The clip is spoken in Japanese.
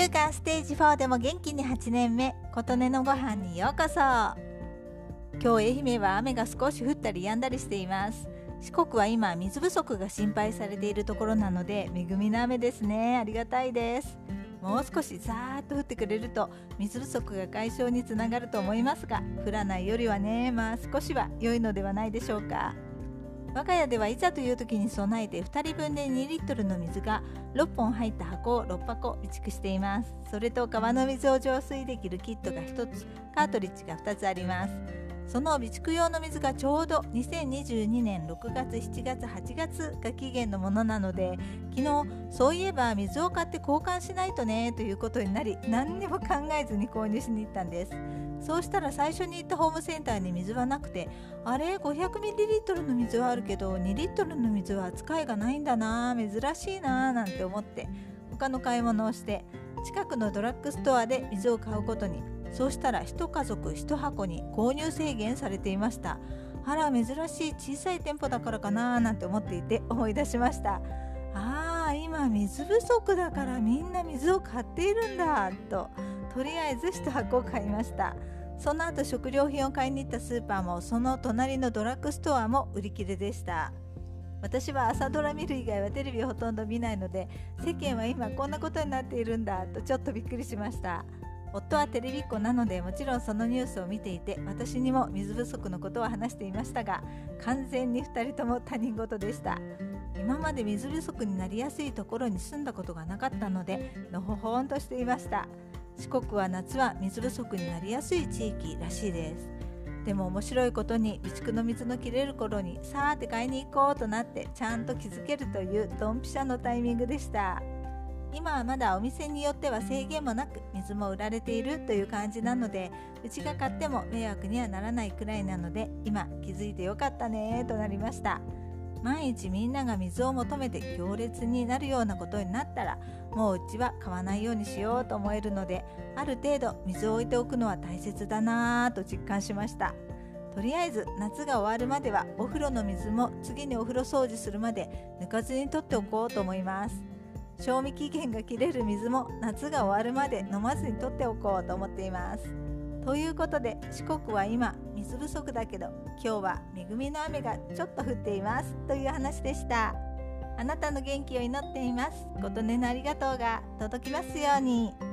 乳がんステージ4でも元気に8年目琴音のご飯にようこそ。今日愛媛は雨が少し降ったり止んだりしています。四国は今水不足が心配されているところなので恵みの雨ですね。ありがたいです。もう少しザーッと降ってくれると水不足が解消につながると思いますが降らないよりはねまあ少しは良いのではないでしょうか。我が家ではいざという時に備えて2人分で2リットルの水が6本入った箱を6箱備蓄しています。それと川の水を浄水できるキットが1つカートリッジが2つあります。その備蓄用の水がちょうど2022年6月7月8月が期限のものなので昨日そういえば水を買って交換しないとねということになり何にも考えずに購入しに行ったんです。そうしたら最初に行ったホームセンターに水はなくてあれ？500ml の水はあるけど2リットルの水は扱いがないんだな珍しいななんて思って他の買い物をして近くのドラッグストアで水を買うことにそうしたら1家族1箱に購入制限されていました。あら珍しい小さい店舗だからかななんて思っていて思い出しました。ああ今水不足だからみんな水を買っているんだと。とりあえず1箱を買いました。その後食料品を買いに行ったスーパーもその隣のドラッグストアも売り切れでした。私は朝ドラ見る以外はテレビをほとんど見ないので世間は今こんなことになっているんだとちょっとびっくりしました。夫はテレビっ子なのでもちろんそのニュースを見ていて私にも水不足のことを話していましたが完全に2人とも他人事でした。今まで水不足になりやすいところに住んだことがなかったのでのほほんとしていました。四国は夏は水不足になりやすい地域らしいです。でも面白いことに備蓄の水の切れる頃にさーって買いに行こうとなってちゃんと気づけるというドンピシャのタイミングでした。今はまだお店によっては制限もなく水も売られているという感じなのでうちが買っても迷惑にはならないくらいなので今気づいてよかったねとなりました。毎日みんなが水を求めて行列になるようなことになったらもううちは買わないようにしようと思えるのである程度水を置いておくのは大切だなぁと実感しました。とりあえず夏が終わるまではお風呂の水も次にお風呂掃除するまで抜かずに取っておこうと思います。賞味期限が切れる水も夏が終わるまで飲まずに取っておこうと思っています。ということで四国は今水不足だけど今日は恵みの雨がちょっと降っていますという話でした。あなたの元気を祈っています。琴音のありがとうが届きますように。